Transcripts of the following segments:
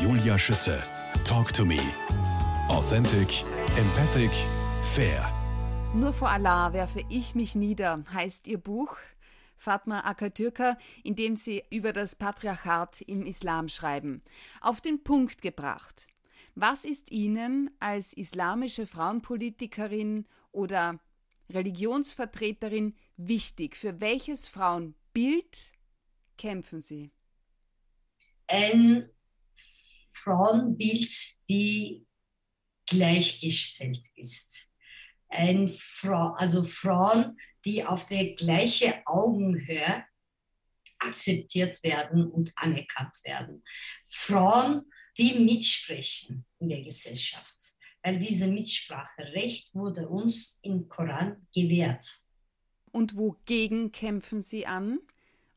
Julia Schütze. Talk to me. Authentic, empathic, fair. Nur vor Allah werfe ich mich nieder, heißt ihr Buch. Fatma Akatürka, in dem sie über das Patriarchat im Islam schreiben. Auf den Punkt gebracht. Was ist Ihnen als islamische Frauenpolitikerin oder Religionsvertreterin wichtig? Für welches Frauenbild kämpfen Sie? Ein Frauenbild, die gleichgestellt ist. Ein Frau, also Frauen, die auf der gleichen Augenhöhe akzeptiert werden und anerkannt werden. Frauen, die mitsprechen in der Gesellschaft, weil diese Mitspracherecht wurde uns im Koran gewährt. Und wogegen kämpfen Sie an?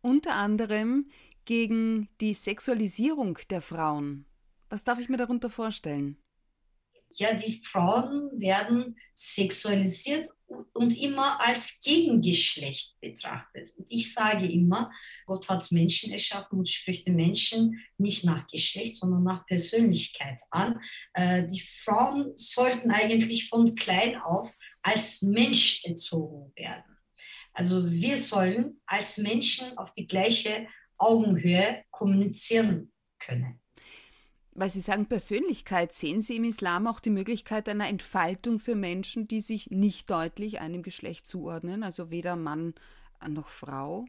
Unter anderem gegen die Sexualisierung der Frauen. Was darf ich mir darunter vorstellen? Ja, die Frauen werden sexualisiert und immer als Gegengeschlecht betrachtet. Und ich sage immer, Gott hat Menschen erschaffen und spricht den Menschen nicht nach Geschlecht, sondern nach Persönlichkeit an. Äh, die Frauen sollten eigentlich von klein auf als Mensch erzogen werden. Also wir sollen als Menschen auf die gleiche Augenhöhe kommunizieren können. Weil Sie sagen Persönlichkeit, sehen Sie im Islam auch die Möglichkeit einer Entfaltung für Menschen, die sich nicht deutlich einem Geschlecht zuordnen, also weder Mann noch Frau?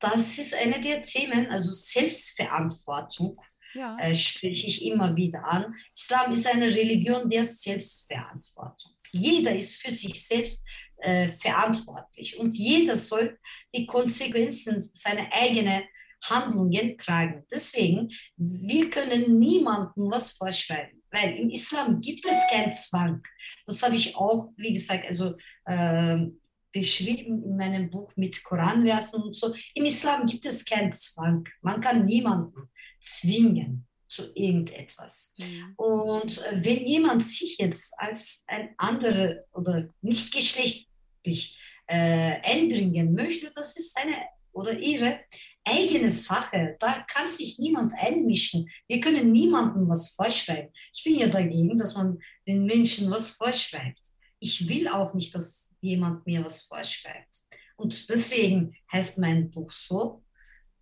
Das ist eine der Themen, also Selbstverantwortung ja. äh, spreche ich immer wieder an. Islam ist eine Religion der Selbstverantwortung. Jeder ist für sich selbst äh, verantwortlich und jeder soll die Konsequenzen seiner eigenen Handlungen tragen. Deswegen, wir können niemandem was vorschreiben, weil im Islam gibt es keinen Zwang. Das habe ich auch, wie gesagt, also äh, beschrieben in meinem Buch mit Koranversen und so. Im Islam gibt es keinen Zwang. Man kann niemanden zwingen zu irgendetwas. Mhm. Und äh, wenn jemand sich jetzt als ein anderer oder nicht geschlechtlich äh, einbringen möchte, das ist seine oder ihre eigene Sache. Da kann sich niemand einmischen. Wir können niemandem was vorschreiben. Ich bin ja dagegen, dass man den Menschen was vorschreibt. Ich will auch nicht, dass jemand mir was vorschreibt. Und deswegen heißt mein Buch so,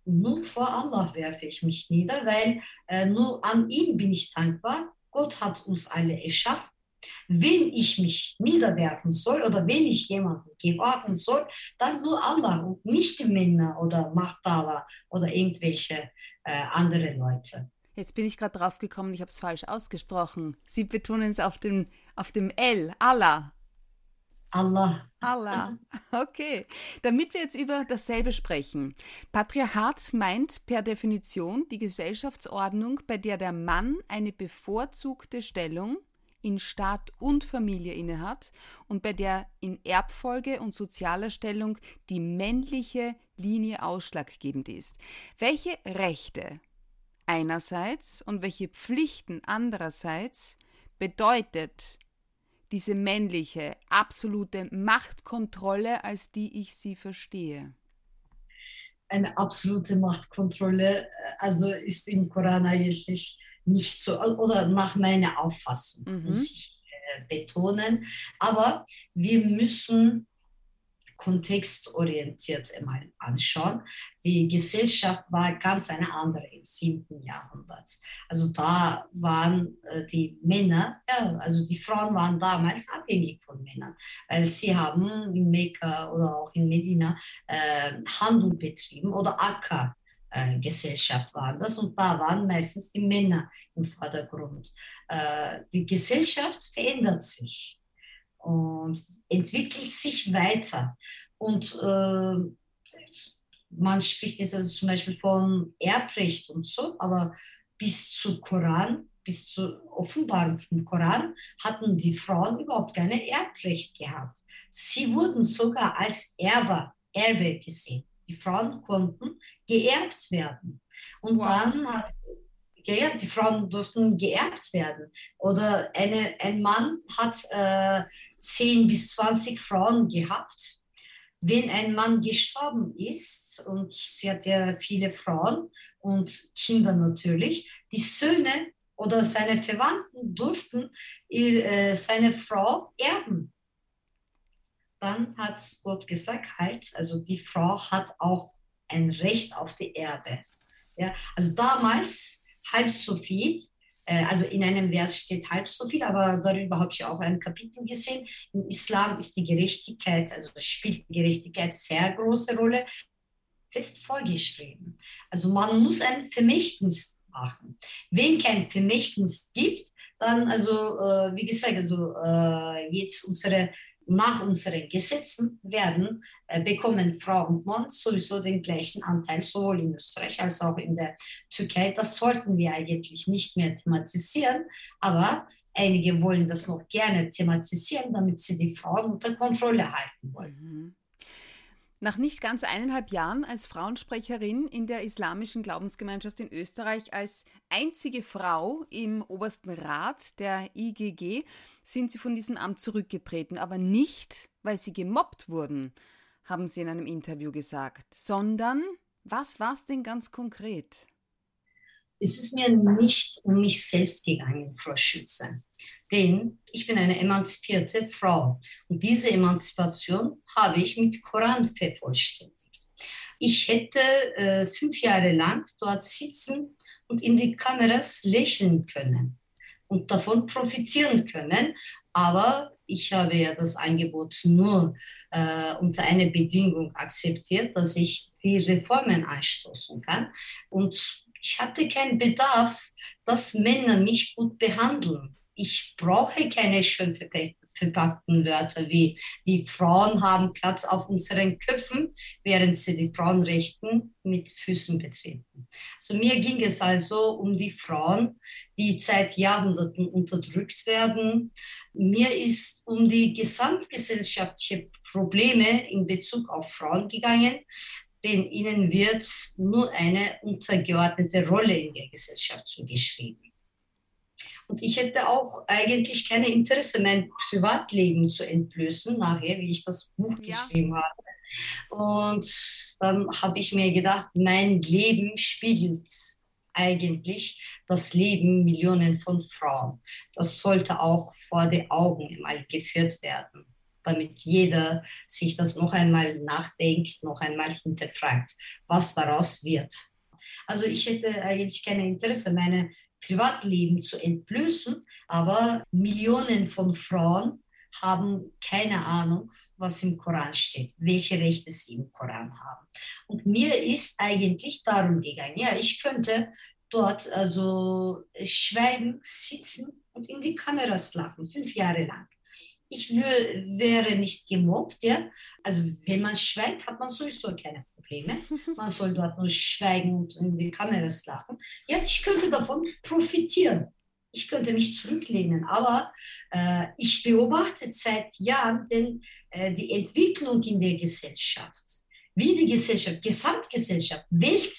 nur vor Allah werfe ich mich nieder, weil äh, nur an ihm bin ich dankbar. Gott hat uns alle erschaffen wenn ich mich niederwerfen soll oder wenn ich jemanden gehorchen soll, dann nur Allah und nicht die Männer oder Machthaber oder irgendwelche äh, andere Leute. Jetzt bin ich gerade drauf gekommen, ich habe es falsch ausgesprochen. Sie betonen es auf dem, auf dem L, Allah. Allah. Allah. Okay. Damit wir jetzt über dasselbe sprechen. Patriarchat meint per Definition die Gesellschaftsordnung, bei der der Mann eine bevorzugte Stellung in Staat und Familie innehat und bei der in Erbfolge und sozialer Stellung die männliche Linie ausschlaggebend ist. Welche Rechte einerseits und welche Pflichten andererseits bedeutet diese männliche, absolute Machtkontrolle, als die ich sie verstehe? Eine absolute Machtkontrolle, äh, also ist im Koran eigentlich nicht so, oder nach meiner Auffassung, mhm. muss ich äh, betonen. Aber wir müssen kontextorientiert einmal anschauen. Die Gesellschaft war ganz eine andere im 7. Jahrhundert. Also da waren äh, die Männer, ja, also die Frauen waren damals abhängig von Männern, weil sie haben in Mekka oder auch in Medina äh, Handel betrieben oder Acker äh, Gesellschaft war das und da waren meistens die Männer im Vordergrund. Äh, die Gesellschaft verändert sich und entwickelt sich weiter und äh, man spricht jetzt also zum Beispiel von Erbrecht und so, aber bis zu Koran, bis zur Offenbarung vom Koran hatten die Frauen überhaupt keine Erbrecht gehabt. Sie wurden sogar als Erbe, Erbe gesehen die Frauen konnten geerbt werden. Und wow. dann hat, ja, ja, die Frauen durften geerbt werden. Oder eine, ein Mann hat äh, 10 bis 20 Frauen gehabt. wenn ein Mann gestorben ist, und sie hat ja viele Frauen und Kinder natürlich, die Söhne oder seine Verwandten durften ihr, äh, seine Frau erben. Dann hat Gott gesagt, halt, also die Frau hat auch ein Recht auf die Erbe. Ja, also damals halb so viel, äh, also in einem Vers steht halb so viel, aber darüber habe ich auch ein Kapitel gesehen. Im Islam ist die Gerechtigkeit, also spielt die Gerechtigkeit sehr große Rolle, fest vorgeschrieben. Also man muss ein Vermächtnis machen. Wenn kein Vermächtnis gibt, dann, also äh, wie gesagt, also äh, jetzt unsere nach unseren Gesetzen werden, äh, bekommen Frau und Mann sowieso den gleichen Anteil, sowohl in Österreich als auch in der Türkei. Das sollten wir eigentlich nicht mehr thematisieren, aber einige wollen das noch gerne thematisieren, damit sie die Frauen unter Kontrolle halten wollen. Nach nicht ganz eineinhalb Jahren als Frauensprecherin in der islamischen Glaubensgemeinschaft in Österreich als einzige Frau im obersten Rat der IGG sind sie von diesem Amt zurückgetreten, aber nicht, weil sie gemobbt wurden, haben sie in einem Interview gesagt, sondern was war es denn ganz konkret? Es ist mir nicht um mich selbst gegangen, Frau Schütze. Denn ich bin eine emanzipierte Frau. Und diese Emanzipation habe ich mit Koran vervollständigt. Ich hätte äh, fünf Jahre lang dort sitzen und in die Kameras lächeln können und davon profitieren können. Aber ich habe ja das Angebot nur äh, unter einer Bedingung akzeptiert, dass ich die Reformen anstoßen kann. Und ich hatte keinen Bedarf, dass Männer mich gut behandeln. Ich brauche keine schön verpackten Wörter wie die Frauen haben Platz auf unseren Köpfen, während sie die Frauenrechten mit Füßen betreten. Also mir ging es also um die Frauen, die seit Jahrhunderten unterdrückt werden. Mir ist um die gesamtgesellschaftlichen Probleme in Bezug auf Frauen gegangen, denn ihnen wird nur eine untergeordnete Rolle in der Gesellschaft zugeschrieben. Und ich hätte auch eigentlich keine Interesse, mein Privatleben zu entblößen, nachher, wie ich das Buch ja. geschrieben habe. Und dann habe ich mir gedacht, mein Leben spiegelt eigentlich das Leben Millionen von Frauen. Das sollte auch vor die Augen mal geführt werden damit jeder sich das noch einmal nachdenkt, noch einmal hinterfragt, was daraus wird. Also ich hätte eigentlich kein Interesse, meine Privatleben zu entblößen, aber Millionen von Frauen haben keine Ahnung, was im Koran steht, welche Rechte sie im Koran haben. Und mir ist eigentlich darum gegangen, ja, ich könnte dort also schweigen, sitzen und in die Kameras lachen, fünf Jahre lang ich wäre nicht gemobbt. Ja? Also wenn man schweigt, hat man sowieso keine Probleme. Man soll dort nur schweigen und in die Kameras lachen. Ja, ich könnte davon profitieren. Ich könnte mich zurücklehnen, aber äh, ich beobachte seit Jahren den, äh, die Entwicklung in der Gesellschaft. Wie die Gesellschaft, Gesamtgesellschaft, Welt,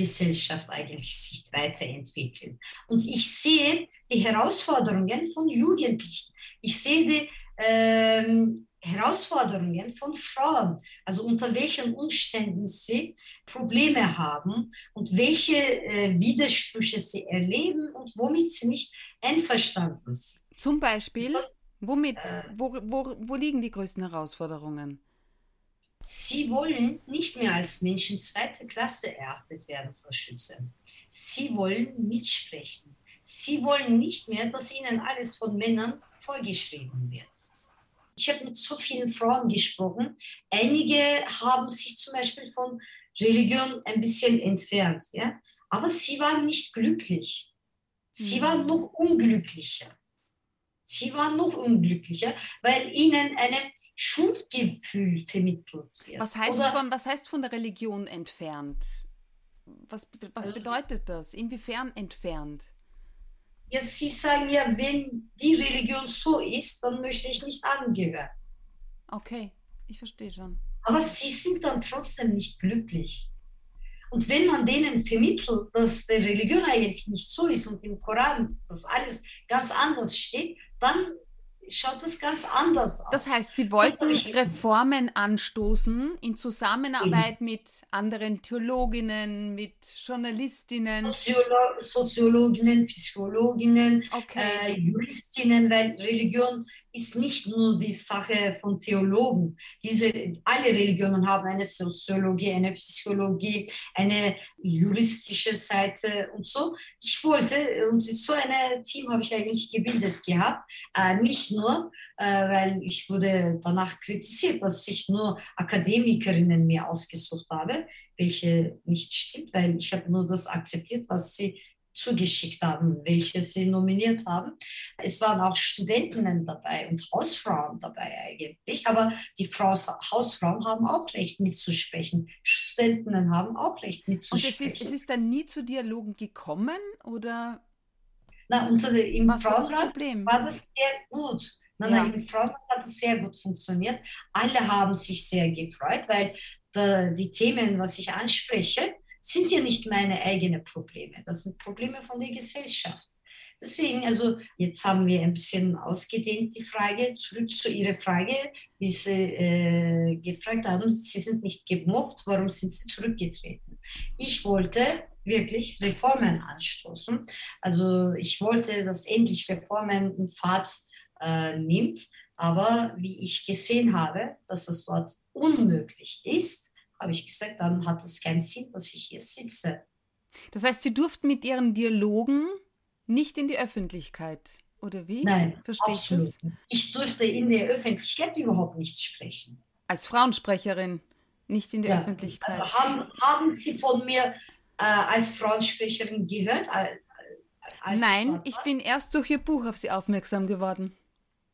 Gesellschaft eigentlich sich weiterentwickelt. Und ich sehe die Herausforderungen von Jugendlichen. Ich sehe die ähm, Herausforderungen von Frauen, also unter welchen Umständen sie Probleme haben und welche äh, Widersprüche sie erleben und womit sie nicht einverstanden sind. Zum Beispiel, womit, äh, wo, wo, wo liegen die größten Herausforderungen? Sie wollen nicht mehr als Menschen zweiter Klasse erachtet werden, Frau Schütze. Sie wollen mitsprechen. Sie wollen nicht mehr, dass ihnen alles von Männern vorgeschrieben wird. Ich habe mit so vielen Frauen gesprochen. Einige haben sich zum Beispiel von Religion ein bisschen entfernt, ja? aber sie waren nicht glücklich. Sie mhm. waren noch unglücklicher. Sie waren noch unglücklicher, weil ihnen eine Schuldgefühl vermittelt wird. Was heißt, von, was heißt von der Religion entfernt? Was, was also, bedeutet das? Inwiefern entfernt? Ja, Sie sagen ja, wenn die Religion so ist, dann möchte ich nicht angehören. Okay, ich verstehe schon. Aber sie sind dann trotzdem nicht glücklich. Und wenn man denen vermittelt, dass die Religion eigentlich nicht so ist und im Koran das alles ganz anders steht, dann schaut es ganz anders aus. Das heißt, Sie wollten Reformen anstoßen in Zusammenarbeit mhm. mit anderen Theologinnen, mit Journalistinnen. Soziolo Soziologinnen, Psychologinnen, okay. äh, Juristinnen, weil Religion ist nicht nur die Sache von Theologen. Diese, alle Religionen haben eine Soziologie, eine Psychologie, eine juristische Seite und so. Ich wollte, und so ein Team habe ich eigentlich gebildet gehabt, äh, nicht nur, äh, weil ich wurde danach kritisiert, dass ich nur Akademikerinnen mir ausgesucht habe, welche nicht stimmt, weil ich habe nur das akzeptiert, was sie zugeschickt haben, welche sie nominiert haben. Es waren auch Studentinnen dabei und Hausfrauen dabei eigentlich, aber die Frau, Hausfrauen haben auch Recht mitzusprechen. Studentinnen haben auch Recht mitzusprechen. Und es ist, es ist dann nie zu Dialogen gekommen oder? Na, unter, im Was Frauenrat war, war das sehr gut. Na, ja. na, Im Frauenrat hat es sehr gut funktioniert. Alle haben sich sehr gefreut, weil da, die Themen, was ich anspreche, sind ja nicht meine eigenen Probleme. Das sind Probleme von der Gesellschaft. Deswegen, also jetzt haben wir ein bisschen ausgedehnt die Frage, zurück zu Ihrer Frage, wie Sie äh, gefragt haben, Sie sind nicht gemobbt, warum sind Sie zurückgetreten? Ich wollte wirklich Reformen anstoßen. Also ich wollte, dass endlich Reformen einen Pfad äh, nimmt, aber wie ich gesehen habe, dass das Wort unmöglich ist, habe ich gesagt, dann hat es keinen Sinn, dass ich hier sitze. Das heißt, Sie durften mit Ihren Dialogen nicht in die Öffentlichkeit, oder wie? Nein, Verstehe absolut. Ich, ich durfte in der Öffentlichkeit überhaupt nicht sprechen. Als Frauensprecherin, nicht in der ja. Öffentlichkeit. Also haben, haben Sie von mir als Frauensprecherin gehört? Als Nein, Frau? ich bin erst durch Ihr Buch auf Sie aufmerksam geworden.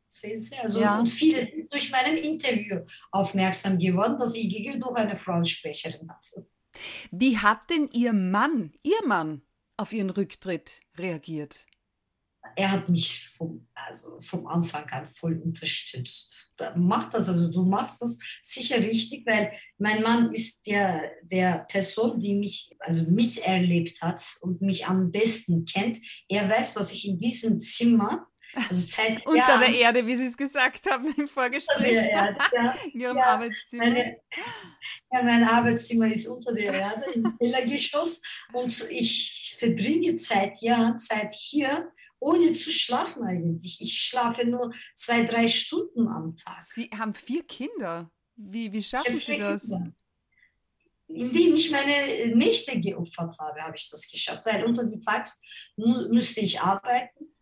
Sehen Sie? Also, ja. Und viele sind durch mein Interview aufmerksam geworden, dass ich durch eine Frauensprecherin hatte. Wie hat denn Ihr Mann, Ihr Mann, auf Ihren Rücktritt reagiert? Er hat mich vom, also vom Anfang an voll unterstützt. Mach das, also du machst das sicher richtig, weil mein Mann ist der, der Person, die mich also miterlebt hat und mich am besten kennt. Er weiß, was ich in diesem Zimmer also seit Unter Jahren, der Erde, wie Sie es gesagt haben im Vorgespräch. Erde, ja. In Ihrem ja, Arbeitszimmer. Meine, ja, mein Arbeitszimmer ist unter der Erde im Kellergeschoss und ich verbringe seit Jahren Zeit hier, ohne zu schlafen eigentlich. Ich schlafe nur zwei, drei Stunden am Tag. Sie haben vier Kinder. Wie, wie schaffen Sie das? Kinder. Indem ich meine Nächte geopfert habe, habe ich das geschafft. Weil unter die Tags müsste ich arbeiten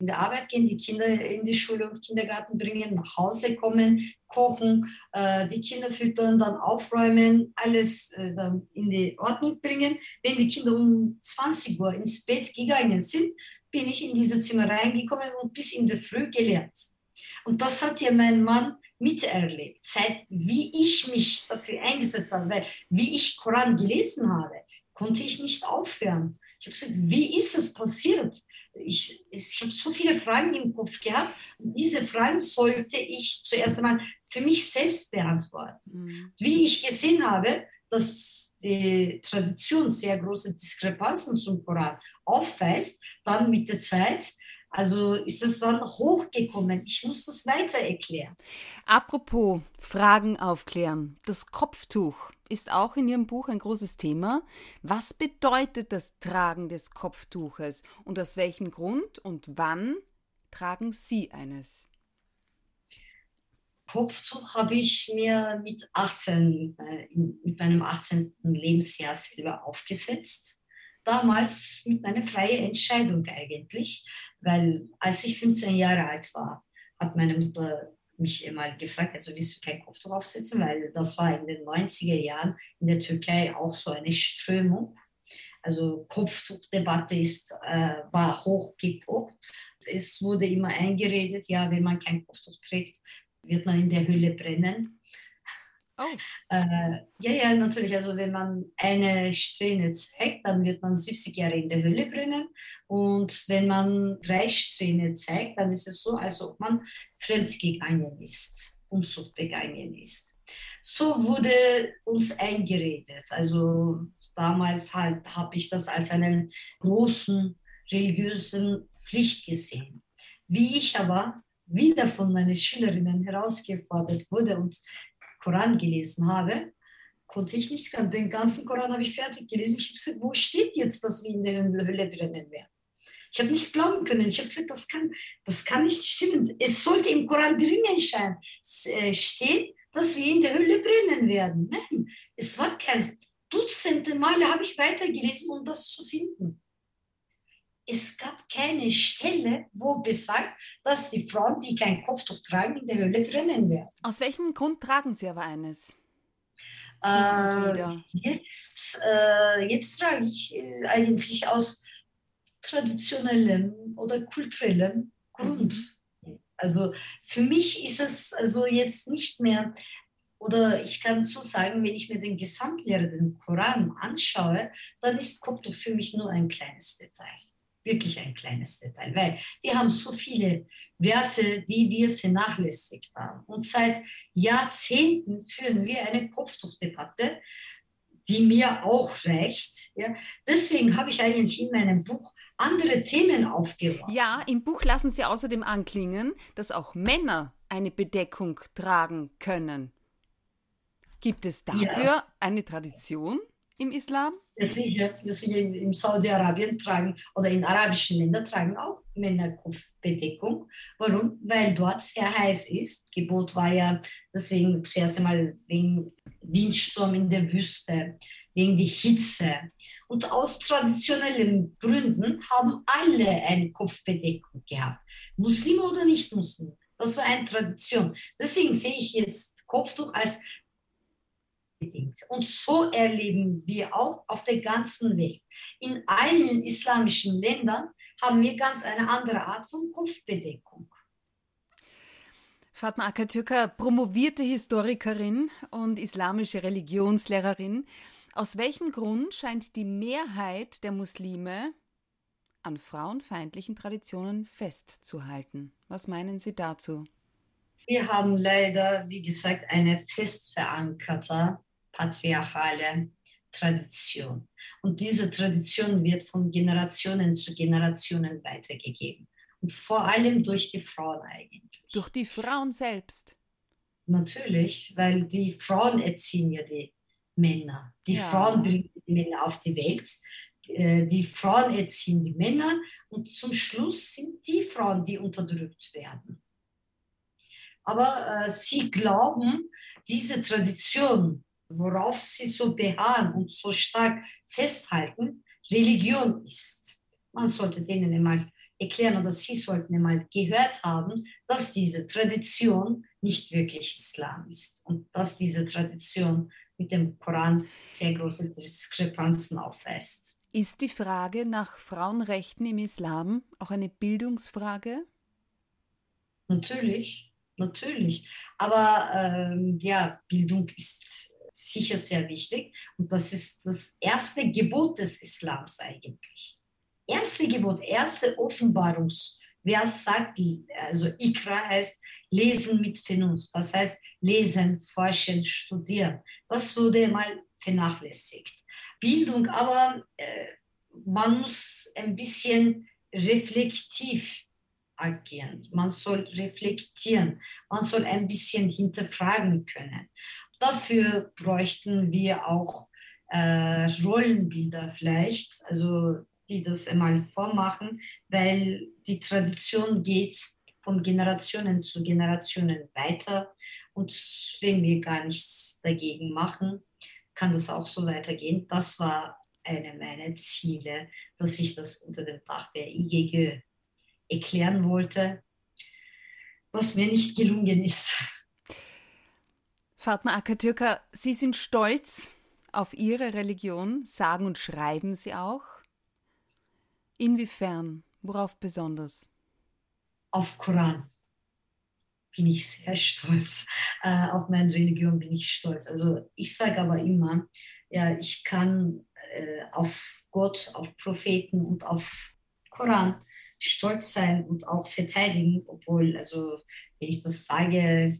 in der Arbeit gehen, die Kinder in die Schule und Kindergarten bringen, nach Hause kommen, kochen, äh, die Kinder füttern, dann aufräumen, alles äh, dann in die Ordnung bringen. Wenn die Kinder um 20 Uhr ins Bett gegangen sind, bin ich in diese Zimmer reingekommen und bis in der Früh gelernt. Und das hat ja mein Mann miterlebt, seit wie ich mich dafür eingesetzt habe, weil wie ich Koran gelesen habe, konnte ich nicht aufhören. Ich habe gesagt, wie ist es passiert? ich, ich habe so viele Fragen im Kopf gehabt. Und diese Fragen sollte ich zuerst einmal für mich selbst beantworten. Mhm. Wie ich gesehen habe, dass Tradition sehr große Diskrepanzen zum Koran aufweist, dann mit der Zeit also ist es dann hochgekommen. Ich muss das weiter erklären. Apropos Fragen aufklären. Das Kopftuch ist auch in Ihrem Buch ein großes Thema. Was bedeutet das Tragen des Kopftuches und aus welchem Grund und wann tragen Sie eines? Kopftuch habe ich mir mit 18, äh, mit meinem 18. Lebensjahr selber aufgesetzt damals mit meiner freien Entscheidung eigentlich, weil als ich 15 Jahre alt war, hat meine Mutter mich immer gefragt, also willst du kein Kopftuch aufsetzen, weil das war in den 90er Jahren in der Türkei auch so eine Strömung. Also Kopftuchdebatte ist, äh, war hochgekocht. Es wurde immer eingeredet, ja, wenn man kein Kopftuch trägt, wird man in der Hölle brennen. Oh. Äh, ja, ja, natürlich. Also wenn man eine Strähne zeigt, dann wird man 70 Jahre in der Hölle brennen. Und wenn man drei Strähne zeigt, dann ist es so, als ob man fremdgegangen ist, Unzucht begangen ist. So wurde uns eingeredet. Also damals halt habe ich das als einen großen religiösen Pflicht gesehen. Wie ich aber wieder von meinen Schülerinnen herausgefordert wurde und Koran gelesen habe, konnte ich nicht, den ganzen Koran habe ich fertig gelesen. Ich habe gesagt, wo steht jetzt, dass wir in der Hölle brennen werden? Ich habe nicht glauben können. Ich habe gesagt, das kann, das kann nicht stimmen. Es sollte im Koran drinnen äh, stehen, dass wir in der Hölle brennen werden. Nein, es war kein. Dutzende Male habe ich weitergelesen, um das zu finden. Es gab keine Stelle, wo besagt, dass die Frauen, die kein Kopftuch tragen, in der Hölle brennen werden. Aus welchem Grund tragen Sie aber eines? Äh, jetzt, äh, jetzt trage ich äh, eigentlich aus traditionellem oder kulturellem Grund. Mhm. Also für mich ist es also jetzt nicht mehr, oder ich kann so sagen, wenn ich mir den Gesamtlehrer, den Koran anschaue, dann ist Koptuch für mich nur ein kleines Detail. Wirklich ein kleines Detail, weil wir haben so viele Werte, die wir vernachlässigt haben. Und seit Jahrzehnten führen wir eine Kopftuchdebatte, die mir auch reicht. Ja. Deswegen habe ich eigentlich in meinem Buch andere Themen aufgeworfen. Ja, im Buch lassen Sie außerdem anklingen, dass auch Männer eine Bedeckung tragen können. Gibt es dafür ja. eine Tradition im Islam? Sicher. sicher in Saudi-Arabien tragen oder in arabischen Ländern tragen auch Männer Kopfbedeckung. Warum? Weil dort sehr heiß ist. Gebot war ja deswegen zuerst einmal wegen Windsturm in der Wüste, wegen der Hitze. Und aus traditionellen Gründen haben alle eine Kopfbedeckung gehabt. Muslime oder nicht Muslime. Das war eine Tradition. Deswegen sehe ich jetzt Kopftuch als bedingt. Und so erleben wir auch auf der ganzen Welt. In allen islamischen Ländern haben wir ganz eine andere Art von Kopfbedeckung. Fatma Akatürka, promovierte Historikerin und islamische Religionslehrerin. Aus welchem Grund scheint die Mehrheit der Muslime an frauenfeindlichen Traditionen festzuhalten? Was meinen Sie dazu? Wir haben leider, wie gesagt, eine fest verankerte patriarchale Tradition. Und diese Tradition wird von Generationen zu Generationen weitergegeben. Und vor allem durch die Frauen eigentlich. Durch die Frauen selbst. Natürlich, weil die Frauen erziehen ja die Männer. Die ja. Frauen bringen die Männer auf die Welt. Äh, die Frauen erziehen die Männer und zum Schluss sind die Frauen, die unterdrückt werden. Aber äh, sie glauben, diese Tradition, worauf sie so beharren und so stark festhalten, Religion ist. Man sollte denen einmal erklären oder sie sollten einmal gehört haben, dass diese Tradition nicht wirklich Islam ist und dass diese Tradition mit dem Koran sehr große Diskrepanzen aufweist. Ist die Frage nach Frauenrechten im Islam auch eine Bildungsfrage? Natürlich, natürlich. Aber ähm, ja, Bildung ist sicher sehr wichtig und das ist das erste Gebot des Islams eigentlich. Erste Gebot, erste Offenbarungs. Wer sagt, also Ikra heißt Lesen mit Vernunft. Das heißt, lesen, forschen, studieren. Das wurde mal vernachlässigt. Bildung aber, äh, man muss ein bisschen reflektiv agieren. Man soll reflektieren. Man soll ein bisschen hinterfragen können. Dafür bräuchten wir auch äh, Rollenbilder vielleicht, also die das einmal vormachen, weil die Tradition geht von Generationen zu Generationen weiter. Und wenn wir gar nichts dagegen machen, kann das auch so weitergehen. Das war eine meiner Ziele, dass ich das unter dem Dach der IGG erklären wollte, was mir nicht gelungen ist. Fatma Akatürka, Sie sind stolz auf Ihre Religion, sagen und schreiben Sie auch. Inwiefern? Worauf besonders? auf Koran bin ich sehr stolz. Äh, auf meine Religion bin ich stolz. Also ich sage aber immer, ja, ich kann äh, auf Gott, auf Propheten und auf Koran stolz sein und auch verteidigen, obwohl, also wenn ich das sage,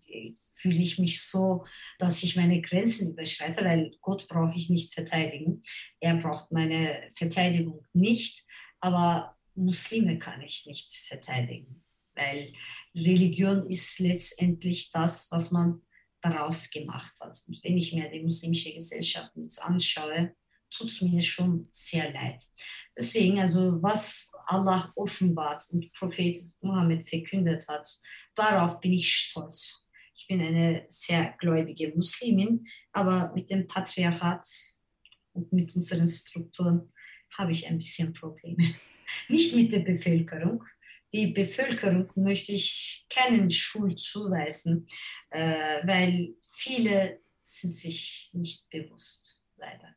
fühle ich mich so, dass ich meine Grenzen überschreite, weil Gott brauche ich nicht verteidigen. Er braucht meine Verteidigung nicht, aber Muslime kann ich nicht verteidigen weil Religion ist letztendlich das, was man daraus gemacht hat. Und wenn ich mir die muslimische Gesellschaft jetzt anschaue, tut es mir schon sehr leid. Deswegen, also was Allah offenbart und Prophet Mohammed verkündet hat, darauf bin ich stolz. Ich bin eine sehr gläubige Muslimin, aber mit dem Patriarchat und mit unseren Strukturen habe ich ein bisschen Probleme. Nicht mit der Bevölkerung. Die Bevölkerung möchte ich keinen Schuld zuweisen, äh, weil viele sind sich nicht bewusst, leider.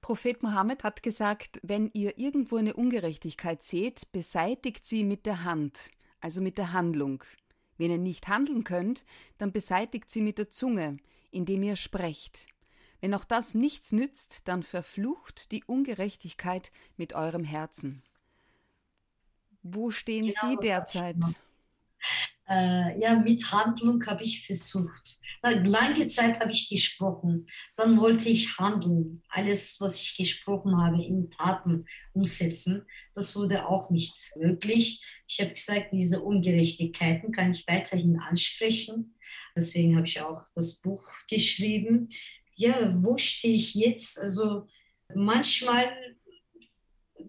Prophet Mohammed hat gesagt, wenn ihr irgendwo eine Ungerechtigkeit seht, beseitigt sie mit der Hand, also mit der Handlung. Wenn ihr nicht handeln könnt, dann beseitigt sie mit der Zunge, indem ihr sprecht. Wenn auch das nichts nützt, dann verflucht die Ungerechtigkeit mit eurem Herzen. Wo stehen genau, Sie derzeit? Äh, ja, mit Handlung habe ich versucht. Lange Zeit habe ich gesprochen. Dann wollte ich handeln. Alles, was ich gesprochen habe, in Taten umsetzen. Das wurde auch nicht möglich. Ich habe gesagt, diese Ungerechtigkeiten kann ich weiterhin ansprechen. Deswegen habe ich auch das Buch geschrieben ja, wo stehe ich jetzt? Also manchmal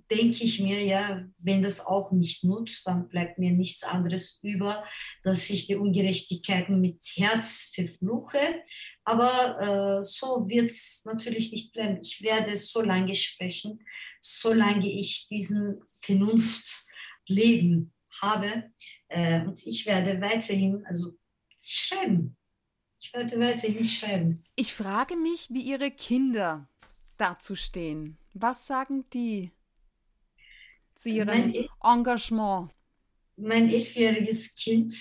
denke ich mir, ja, wenn das auch nicht nutzt, dann bleibt mir nichts anderes über, dass ich die Ungerechtigkeiten mit Herz verfluche. Aber äh, so wird es natürlich nicht bleiben. Ich werde so lange sprechen, solange ich diesen Vernunftleben habe. Äh, und ich werde weiterhin also schreiben. Ich werde weiterhin schreiben. Ich frage mich, wie Ihre Kinder dazu stehen. Was sagen die zu ihrem mein Engagement? Mein elfjähriges Kind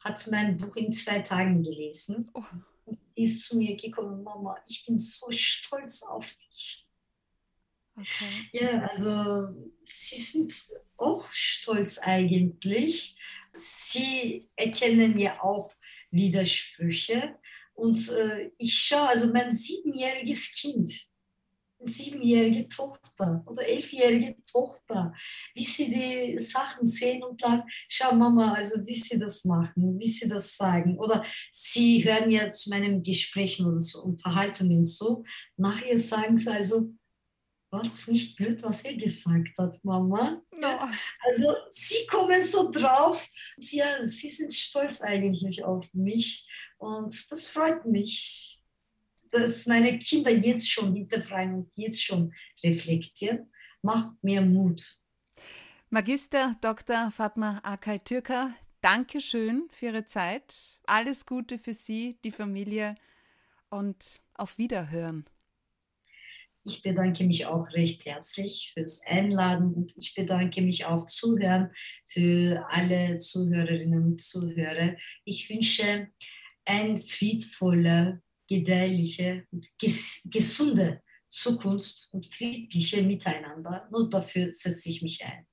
hat mein Buch in zwei Tagen gelesen. Oh. Und ist zu mir gekommen, Mama, ich bin so stolz auf dich. Okay. Ja, also sie sind auch stolz eigentlich. Sie erkennen ja auch Widersprüche. Und äh, ich schaue, also mein siebenjähriges Kind, siebenjährige Tochter oder elfjährige Tochter, wie sie die Sachen sehen und dann, schau Mama, also wie sie das machen, wie sie das sagen. Oder sie hören ja zu meinen Gesprächen oder so Unterhaltungen so. Nachher sagen sie also, war das nicht blöd, was er gesagt hat, Mama? Ja. Also sie kommen so drauf. Ja, sie sind stolz eigentlich auf mich und das freut mich, dass meine Kinder jetzt schon hinterfragen und jetzt schon reflektieren, macht mir Mut. Magister Dr. Fatma Akay Türker, danke schön für Ihre Zeit. Alles Gute für Sie, die Familie und auf Wiederhören. Ich bedanke mich auch recht herzlich fürs Einladen und ich bedanke mich auch Zuhören für alle Zuhörerinnen und Zuhörer. Ich wünsche ein friedvolle, gedeihliche und ges gesunde Zukunft und friedliche Miteinander. Nur dafür setze ich mich ein.